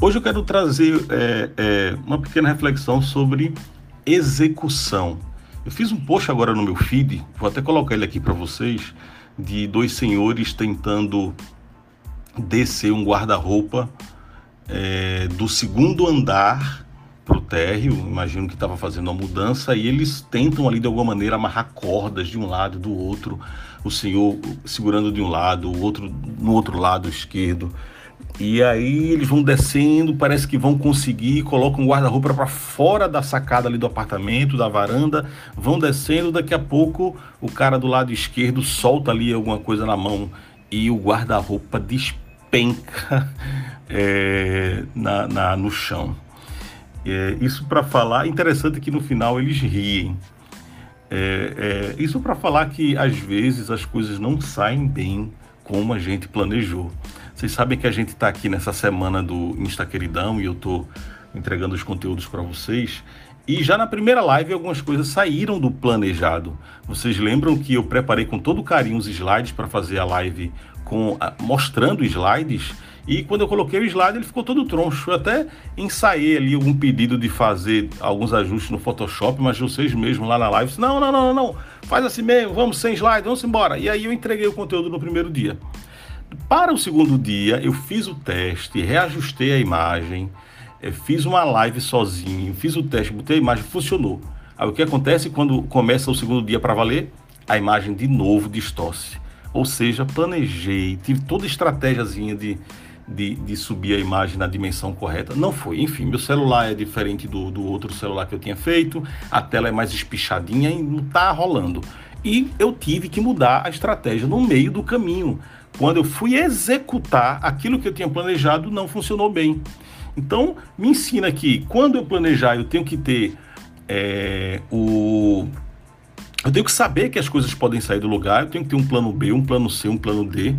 Hoje eu quero trazer é, é, uma pequena reflexão sobre execução. Eu fiz um post agora no meu feed, vou até colocar ele aqui para vocês, de dois senhores tentando descer um guarda-roupa é, do segundo andar para o térreo, imagino que estava fazendo uma mudança, e eles tentam ali de alguma maneira amarrar cordas de um lado e do outro, o senhor segurando de um lado, o outro no outro lado esquerdo. E aí eles vão descendo, parece que vão conseguir, colocam um guarda-roupa para fora da sacada ali do apartamento, da varanda, vão descendo, daqui a pouco o cara do lado esquerdo solta ali alguma coisa na mão e o guarda-roupa despenca é, na, na, no chão. É, isso para falar, interessante que no final eles riem. É, é isso para falar que às vezes as coisas não saem bem como a gente planejou. Vocês sabem que a gente está aqui nessa semana do Insta Queridão e eu estou entregando os conteúdos para vocês. E já na primeira live algumas coisas saíram do planejado. Vocês lembram que eu preparei com todo carinho os slides para fazer a live com mostrando slides e quando eu coloquei o slide ele ficou todo troncho. Eu até ensaiei ali um pedido de fazer alguns ajustes no Photoshop, mas vocês mesmo lá na live, não, não, não, não, faz assim mesmo, vamos sem slide, vamos embora. E aí eu entreguei o conteúdo no primeiro dia. Para o segundo dia, eu fiz o teste, reajustei a imagem, eh, fiz uma live sozinho, fiz o teste, botei a imagem, funcionou. Aí o que acontece quando começa o segundo dia para valer? A imagem de novo distorce. Ou seja, planejei, tive toda a estratégiazinha de, de, de, subir a imagem na dimensão correta. Não foi. Enfim, meu celular é diferente do, do outro celular que eu tinha feito, a tela é mais espichadinha e não está rolando. E eu tive que mudar a estratégia no meio do caminho quando eu fui executar aquilo que eu tinha planejado, não funcionou bem. Então, me ensina que quando eu planejar, eu tenho que ter é, o. Eu tenho que saber que as coisas podem sair do lugar, eu tenho que ter um plano B, um plano C, um plano D.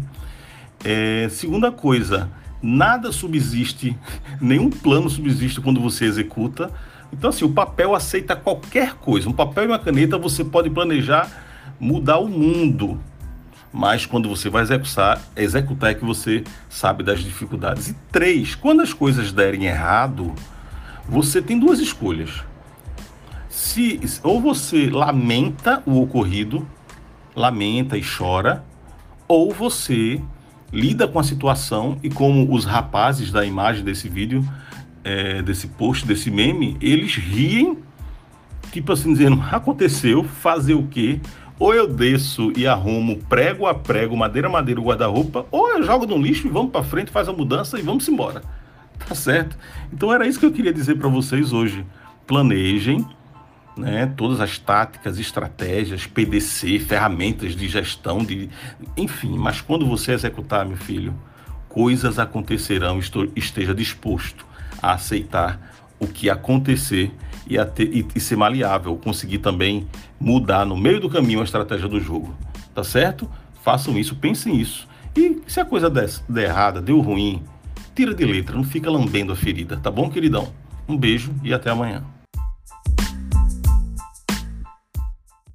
É, segunda coisa, nada subsiste, nenhum plano subsiste quando você executa. Então, assim, o papel aceita qualquer coisa. Um papel e uma caneta você pode planejar mudar o mundo mas quando você vai executar, executar é que você sabe das dificuldades. E três, quando as coisas derem errado, você tem duas escolhas. Se ou você lamenta o ocorrido, lamenta e chora, ou você lida com a situação e como os rapazes da imagem desse vídeo, é, desse post, desse meme, eles riem, tipo assim, dizendo, aconteceu, fazer o quê? Ou eu desço e arrumo prego a prego, madeira a madeira, o guarda-roupa, ou eu jogo no lixo e vamos para frente, faz a mudança e vamos embora. Tá certo? Então era isso que eu queria dizer para vocês hoje. Planejem, né, todas as táticas, estratégias, PDC, ferramentas de gestão, de, enfim, mas quando você executar, meu filho, coisas acontecerão, esteja disposto a aceitar o que acontecer e, ter, e, e ser maleável, conseguir também mudar no meio do caminho a estratégia do jogo. Tá certo? Façam isso, pensem nisso. E se a coisa der, der errada, deu ruim, tira de letra, não fica lambendo a ferida, tá bom, queridão? Um beijo e até amanhã.